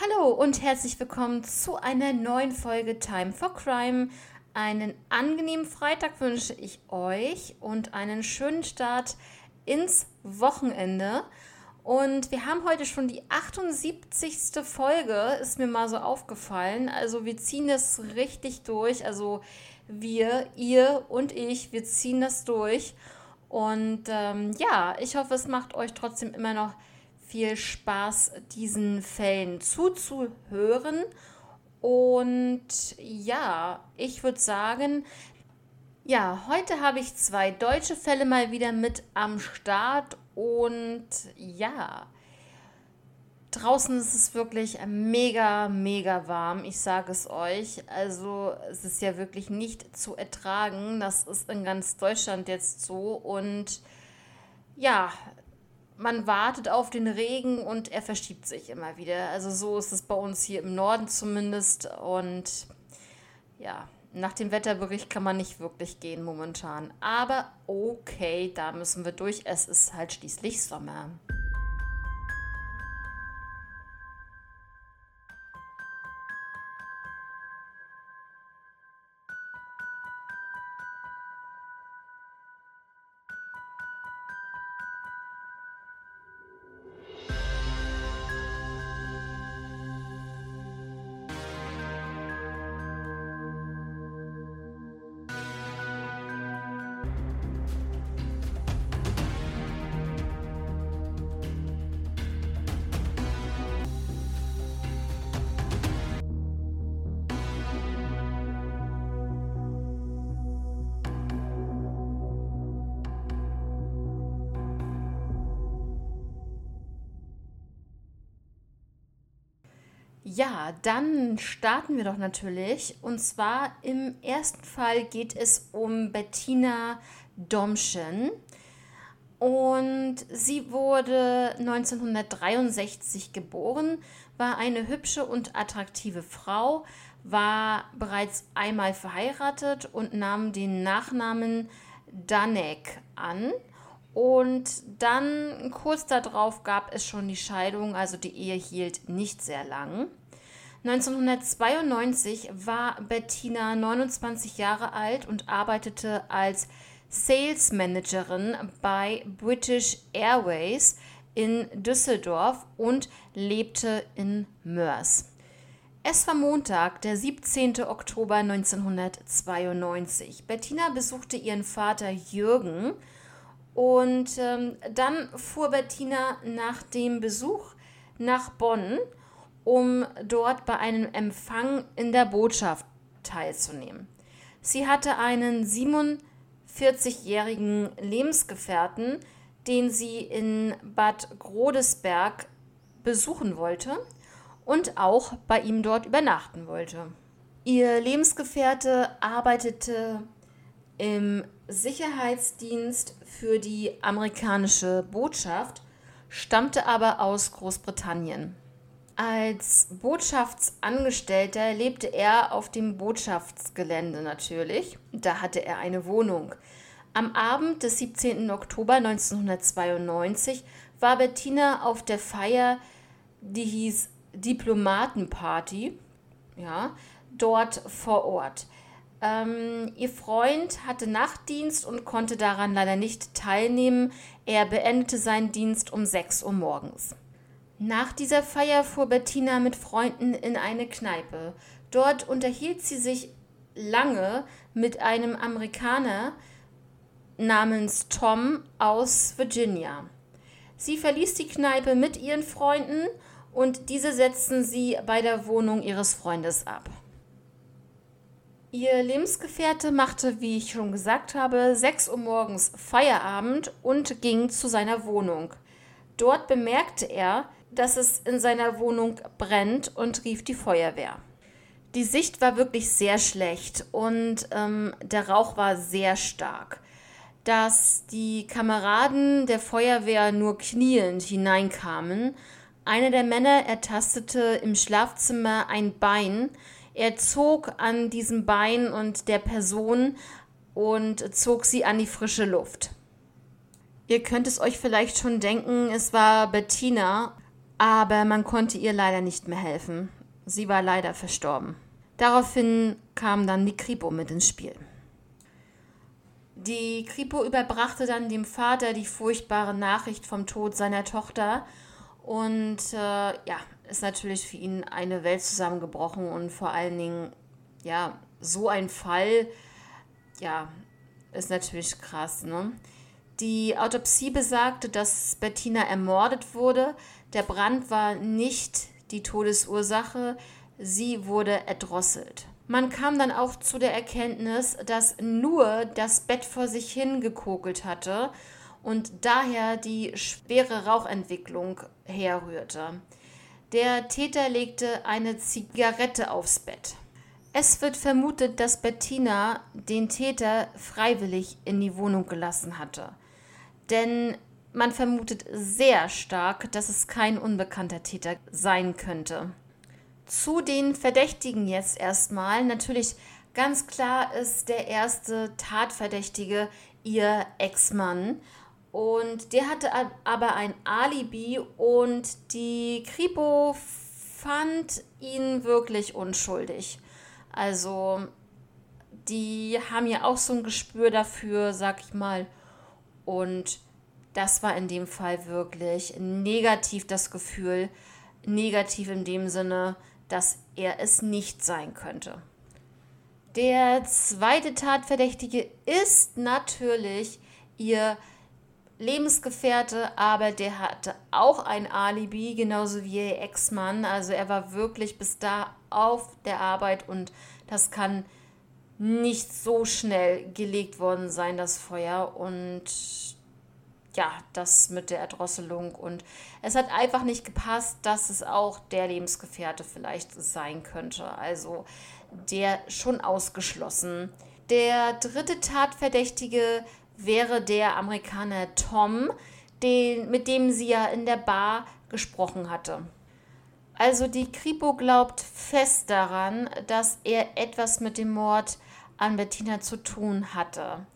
Hallo und herzlich willkommen zu einer neuen Folge Time for Crime. Einen angenehmen Freitag wünsche ich euch und einen schönen Start ins Wochenende. Und wir haben heute schon die 78. Folge, ist mir mal so aufgefallen. Also wir ziehen das richtig durch. Also wir, ihr und ich, wir ziehen das durch. Und ähm, ja, ich hoffe, es macht euch trotzdem immer noch viel Spaß, diesen Fällen zuzuhören. Und ja, ich würde sagen, ja, heute habe ich zwei deutsche Fälle mal wieder mit am Start. Und ja, draußen ist es wirklich mega, mega warm. Ich sage es euch. Also es ist ja wirklich nicht zu ertragen. Das ist in ganz Deutschland jetzt so. Und ja, man wartet auf den Regen und er verschiebt sich immer wieder. Also so ist es bei uns hier im Norden zumindest. Und ja, nach dem Wetterbericht kann man nicht wirklich gehen momentan. Aber okay, da müssen wir durch. Es ist halt schließlich Sommer. Ja, dann starten wir doch natürlich. Und zwar im ersten Fall geht es um Bettina Domschen. Und sie wurde 1963 geboren, war eine hübsche und attraktive Frau, war bereits einmal verheiratet und nahm den Nachnamen Danek an. Und dann kurz darauf gab es schon die Scheidung, also die Ehe hielt nicht sehr lang. 1992 war Bettina 29 Jahre alt und arbeitete als Sales Managerin bei British Airways in Düsseldorf und lebte in Mörs. Es war Montag, der 17. Oktober 1992. Bettina besuchte ihren Vater Jürgen und ähm, dann fuhr Bettina nach dem Besuch nach Bonn, um dort bei einem Empfang in der Botschaft teilzunehmen. Sie hatte einen 47-jährigen Lebensgefährten, den sie in Bad Godesberg besuchen wollte und auch bei ihm dort übernachten wollte. Ihr Lebensgefährte arbeitete im Sicherheitsdienst für die amerikanische Botschaft, stammte aber aus Großbritannien. Als Botschaftsangestellter lebte er auf dem Botschaftsgelände natürlich. Da hatte er eine Wohnung. Am Abend des 17. Oktober 1992 war Bettina auf der Feier, die hieß Diplomatenparty, ja, dort vor Ort. Ähm, ihr Freund hatte Nachtdienst und konnte daran leider nicht teilnehmen. Er beendete seinen Dienst um 6 Uhr morgens. Nach dieser Feier fuhr Bettina mit Freunden in eine Kneipe. Dort unterhielt sie sich lange mit einem Amerikaner namens Tom aus Virginia. Sie verließ die Kneipe mit ihren Freunden und diese setzten sie bei der Wohnung ihres Freundes ab. Ihr Lebensgefährte machte, wie ich schon gesagt habe, 6 Uhr morgens Feierabend und ging zu seiner Wohnung. Dort bemerkte er, dass es in seiner Wohnung brennt und rief die Feuerwehr. Die Sicht war wirklich sehr schlecht und ähm, der Rauch war sehr stark. Dass die Kameraden der Feuerwehr nur knielend hineinkamen. Einer der Männer ertastete im Schlafzimmer ein Bein, er zog an diesem Bein und der Person und zog sie an die frische Luft. Ihr könnt es euch vielleicht schon denken, es war Bettina aber man konnte ihr leider nicht mehr helfen. Sie war leider verstorben. Daraufhin kam dann die Kripo mit ins Spiel. Die Kripo überbrachte dann dem Vater die furchtbare Nachricht vom Tod seiner Tochter und äh, ja, ist natürlich für ihn eine Welt zusammengebrochen und vor allen Dingen, ja, so ein Fall, ja, ist natürlich krass, ne? Die Autopsie besagte, dass Bettina ermordet wurde. Der Brand war nicht die Todesursache, sie wurde erdrosselt. Man kam dann auch zu der Erkenntnis, dass nur das Bett vor sich hingekokelt hatte und daher die schwere Rauchentwicklung herrührte. Der Täter legte eine Zigarette aufs Bett. Es wird vermutet, dass Bettina den Täter freiwillig in die Wohnung gelassen hatte. Denn man vermutet sehr stark, dass es kein unbekannter Täter sein könnte. Zu den Verdächtigen jetzt erstmal. Natürlich ganz klar ist der erste Tatverdächtige ihr Ex-Mann. Und der hatte aber ein Alibi und die Kripo fand ihn wirklich unschuldig. Also, die haben ja auch so ein Gespür dafür, sag ich mal. Und das war in dem Fall wirklich negativ das Gefühl. Negativ in dem Sinne, dass er es nicht sein könnte. Der zweite Tatverdächtige ist natürlich ihr Lebensgefährte, aber der hatte auch ein Alibi, genauso wie ihr Ex-Mann. Also er war wirklich bis da auf der Arbeit und das kann nicht so schnell gelegt worden sein, das Feuer. Und ja, das mit der Erdrosselung. Und es hat einfach nicht gepasst, dass es auch der Lebensgefährte vielleicht sein könnte. Also der schon ausgeschlossen. Der dritte Tatverdächtige wäre der Amerikaner Tom, den, mit dem sie ja in der Bar gesprochen hatte. Also die Kripo glaubt fest daran, dass er etwas mit dem Mord an Bettina zu tun hatte.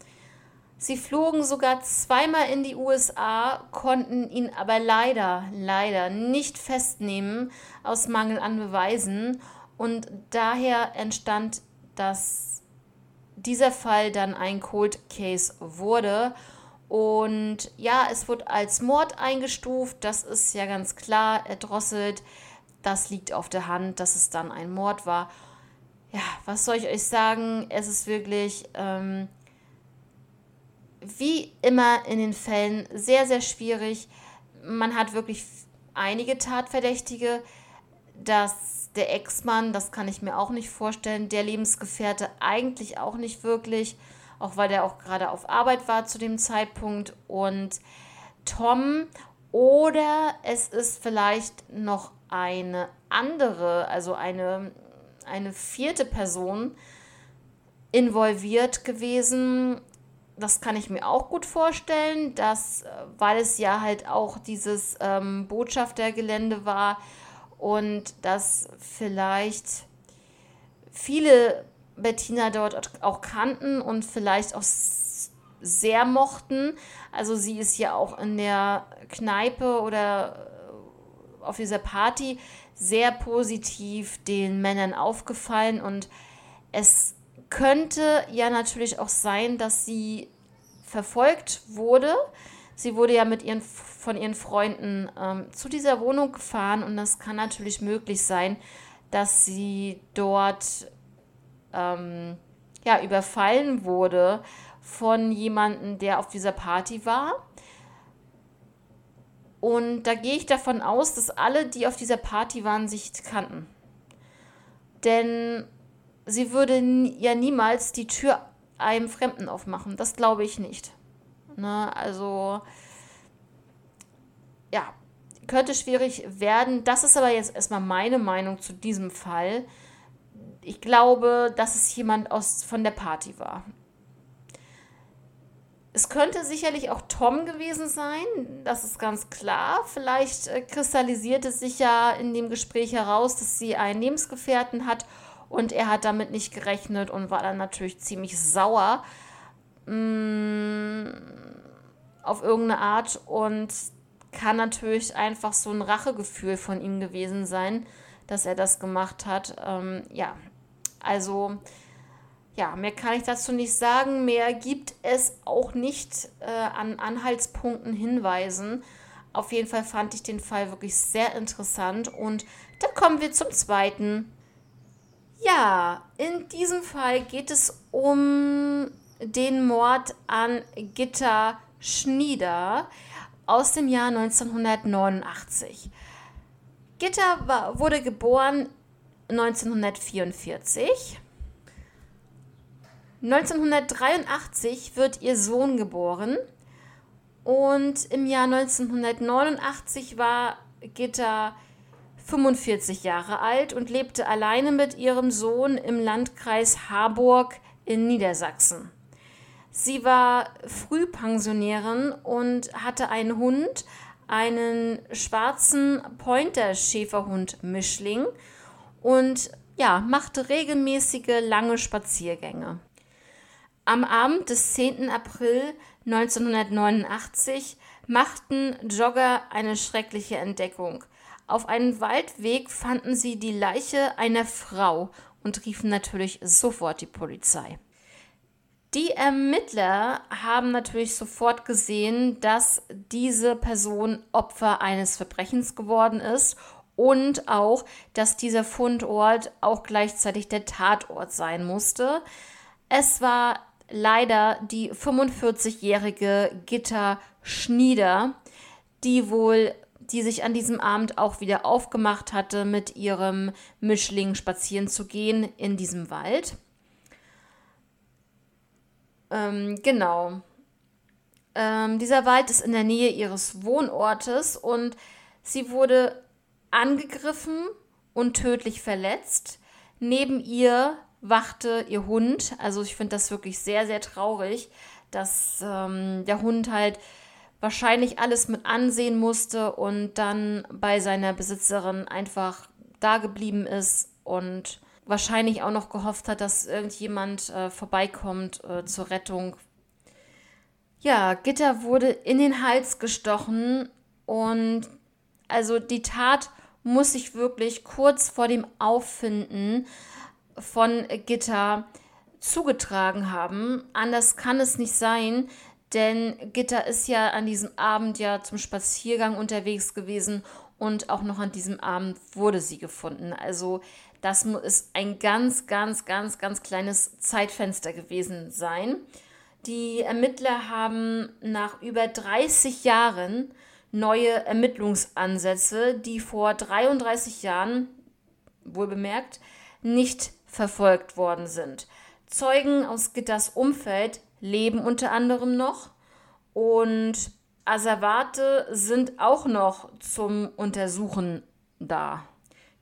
Sie flogen sogar zweimal in die USA, konnten ihn aber leider, leider nicht festnehmen aus Mangel an Beweisen und daher entstand das dieser Fall dann ein Cold Case wurde. Und ja, es wird als Mord eingestuft, das ist ja ganz klar, erdrosselt. Das liegt auf der Hand, dass es dann ein Mord war. Ja, was soll ich euch sagen? Es ist wirklich, ähm, wie immer in den Fällen, sehr, sehr schwierig. Man hat wirklich einige Tatverdächtige. Das der Ex-Mann, das kann ich mir auch nicht vorstellen. Der Lebensgefährte eigentlich auch nicht wirklich, auch weil der auch gerade auf Arbeit war zu dem Zeitpunkt. Und Tom oder es ist vielleicht noch eine andere, also eine, eine vierte Person involviert gewesen. Das kann ich mir auch gut vorstellen, dass, weil es ja halt auch dieses ähm, Botschaftergelände war, und dass vielleicht viele Bettina dort auch kannten und vielleicht auch sehr mochten. Also sie ist ja auch in der Kneipe oder auf dieser Party sehr positiv den Männern aufgefallen und es könnte ja natürlich auch sein, dass sie verfolgt wurde. Sie wurde ja mit ihren von ihren Freunden ähm, zu dieser Wohnung gefahren und das kann natürlich möglich sein, dass sie dort ähm, ja, überfallen wurde von jemandem, der auf dieser Party war. Und da gehe ich davon aus, dass alle, die auf dieser Party waren, sich kannten. Denn sie würde ja niemals die Tür einem Fremden aufmachen. Das glaube ich nicht. Ne? Also ja, könnte schwierig werden. Das ist aber jetzt erstmal meine Meinung zu diesem Fall. Ich glaube, dass es jemand aus, von der Party war. Es könnte sicherlich auch Tom gewesen sein, das ist ganz klar. Vielleicht äh, kristallisierte sich ja in dem Gespräch heraus, dass sie einen Lebensgefährten hat und er hat damit nicht gerechnet und war dann natürlich ziemlich sauer mh, mm, auf irgendeine Art und kann natürlich einfach so ein Rachegefühl von ihm gewesen sein, dass er das gemacht hat. Ähm, ja, also ja, mehr kann ich dazu nicht sagen. Mehr gibt es auch nicht äh, an Anhaltspunkten hinweisen. Auf jeden Fall fand ich den Fall wirklich sehr interessant. Und dann kommen wir zum zweiten. Ja, in diesem Fall geht es um den Mord an Gitta Schnieder aus dem Jahr 1989. Gitta war, wurde geboren 1944. 1983 wird ihr Sohn geboren und im Jahr 1989 war Gitta 45 Jahre alt und lebte alleine mit ihrem Sohn im Landkreis Harburg in Niedersachsen. Sie war Frühpensionärin und hatte einen Hund, einen schwarzen Pointer-Schäferhund-Mischling und ja, machte regelmäßige lange Spaziergänge. Am Abend des 10. April 1989 machten Jogger eine schreckliche Entdeckung. Auf einem Waldweg fanden sie die Leiche einer Frau und riefen natürlich sofort die Polizei. Die Ermittler haben natürlich sofort gesehen, dass diese Person Opfer eines Verbrechens geworden ist und auch, dass dieser Fundort auch gleichzeitig der Tatort sein musste. Es war leider die 45-jährige Gitta Schnieder, die wohl, die sich an diesem Abend auch wieder aufgemacht hatte, mit ihrem Mischling spazieren zu gehen in diesem Wald. Ähm, genau. Ähm, dieser Wald ist in der Nähe ihres Wohnortes und sie wurde angegriffen und tödlich verletzt. Neben ihr wachte ihr Hund. Also ich finde das wirklich sehr, sehr traurig, dass ähm, der Hund halt wahrscheinlich alles mit ansehen musste und dann bei seiner Besitzerin einfach da geblieben ist und wahrscheinlich auch noch gehofft hat, dass irgendjemand äh, vorbeikommt äh, zur Rettung. Ja, Gitter wurde in den Hals gestochen und also die Tat muss sich wirklich kurz vor dem Auffinden von Gitter zugetragen haben. Anders kann es nicht sein, denn Gitter ist ja an diesem Abend ja zum Spaziergang unterwegs gewesen und auch noch an diesem Abend wurde sie gefunden. Also das ist ein ganz, ganz, ganz, ganz kleines Zeitfenster gewesen sein. Die Ermittler haben nach über 30 Jahren neue Ermittlungsansätze, die vor 33 Jahren, wohl bemerkt, nicht verfolgt worden sind. Zeugen aus Gitters Umfeld leben unter anderem noch und Asservate sind auch noch zum Untersuchen da.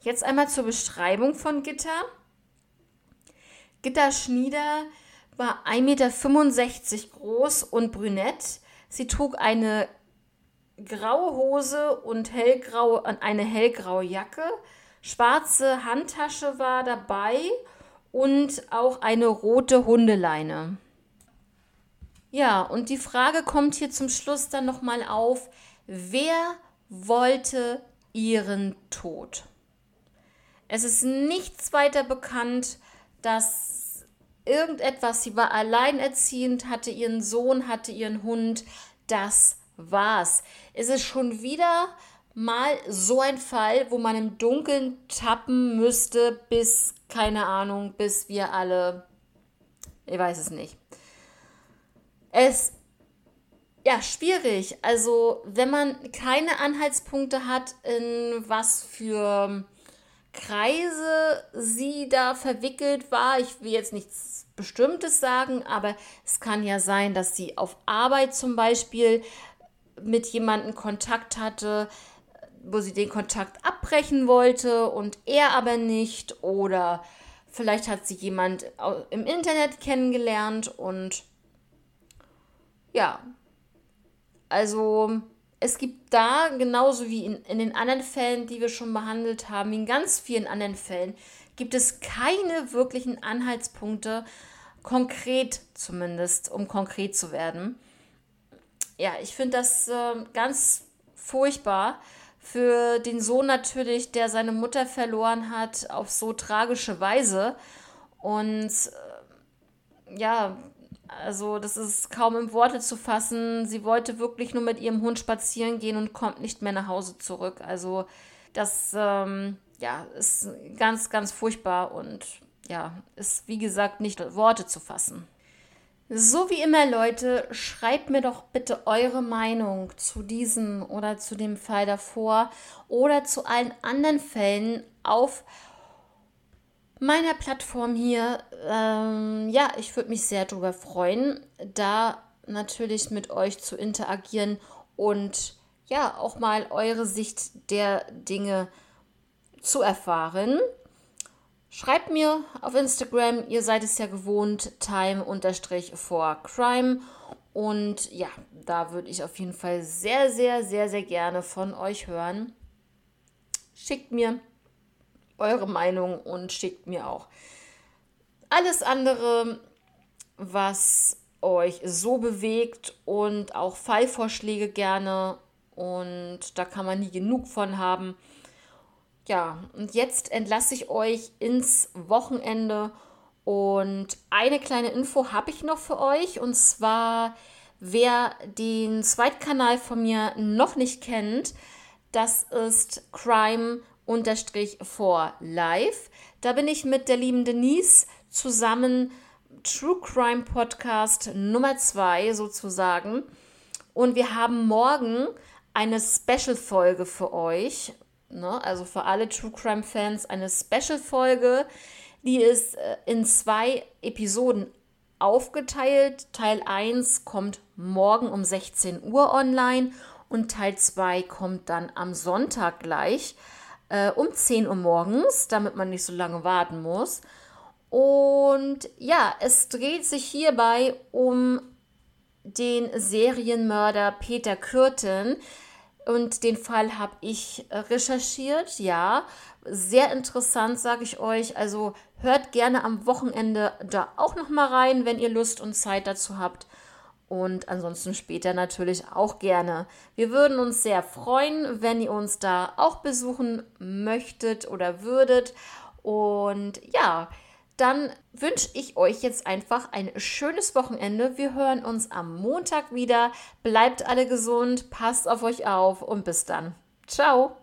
Jetzt einmal zur Beschreibung von Gitter. Gitter Schnieder war 1,65 Meter groß und brünett. Sie trug eine graue Hose und hellgraue, eine hellgraue Jacke. Schwarze Handtasche war dabei und auch eine rote Hundeleine. Ja, und die Frage kommt hier zum Schluss dann nochmal auf, wer wollte ihren Tod? Es ist nichts weiter bekannt, dass irgendetwas, sie war alleinerziehend, hatte ihren Sohn, hatte ihren Hund, das war's. Es ist schon wieder mal so ein Fall, wo man im Dunkeln tappen müsste, bis, keine Ahnung, bis wir alle, ich weiß es nicht. Es, ja, schwierig. Also, wenn man keine Anhaltspunkte hat, in was für Kreise sie da verwickelt war. Ich will jetzt nichts Bestimmtes sagen, aber es kann ja sein, dass sie auf Arbeit zum Beispiel mit jemandem Kontakt hatte, wo sie den Kontakt abbrechen wollte und er aber nicht. Oder vielleicht hat sie jemand im Internet kennengelernt und ja, also es gibt da, genauso wie in, in den anderen Fällen, die wir schon behandelt haben, in ganz vielen anderen Fällen, gibt es keine wirklichen Anhaltspunkte, konkret zumindest, um konkret zu werden. Ja, ich finde das äh, ganz furchtbar. Für den Sohn natürlich, der seine Mutter verloren hat, auf so tragische Weise. Und äh, ja, also das ist kaum in Worte zu fassen. Sie wollte wirklich nur mit ihrem Hund spazieren gehen und kommt nicht mehr nach Hause zurück. Also das ähm, ja, ist ganz, ganz furchtbar und ja, ist wie gesagt nicht Worte zu fassen. So wie immer, Leute, schreibt mir doch bitte eure Meinung zu diesem oder zu dem Fall davor oder zu allen anderen Fällen auf meiner Plattform hier. Ähm, ja, ich würde mich sehr darüber freuen, da natürlich mit euch zu interagieren und ja, auch mal eure Sicht der Dinge zu erfahren. Schreibt mir auf Instagram, ihr seid es ja gewohnt, time-for-crime. Und ja, da würde ich auf jeden Fall sehr, sehr, sehr, sehr gerne von euch hören. Schickt mir eure Meinung und schickt mir auch alles andere, was euch so bewegt und auch Fallvorschläge gerne. Und da kann man nie genug von haben. Ja, und jetzt entlasse ich euch ins Wochenende und eine kleine Info habe ich noch für euch und zwar, wer den Zweitkanal von mir noch nicht kennt, das ist Crime for Live. Da bin ich mit der lieben Denise zusammen True Crime Podcast Nummer 2 sozusagen. Und wir haben morgen eine Special-Folge für euch. Ne? Also für alle True Crime Fans eine Special-Folge. Die ist äh, in zwei Episoden aufgeteilt. Teil 1 kommt morgen um 16 Uhr online und Teil 2 kommt dann am Sonntag gleich äh, um 10 Uhr morgens, damit man nicht so lange warten muss. Und ja, es dreht sich hierbei um den Serienmörder Peter Kürten, und den Fall habe ich recherchiert, ja. Sehr interessant, sage ich euch. Also hört gerne am Wochenende da auch noch mal rein, wenn ihr Lust und Zeit dazu habt. Und ansonsten später natürlich auch gerne. Wir würden uns sehr freuen, wenn ihr uns da auch besuchen möchtet oder würdet. Und ja, dann wünsche ich euch jetzt einfach ein schönes Wochenende. Wir hören uns am Montag wieder. Bleibt alle gesund, passt auf euch auf und bis dann. Ciao.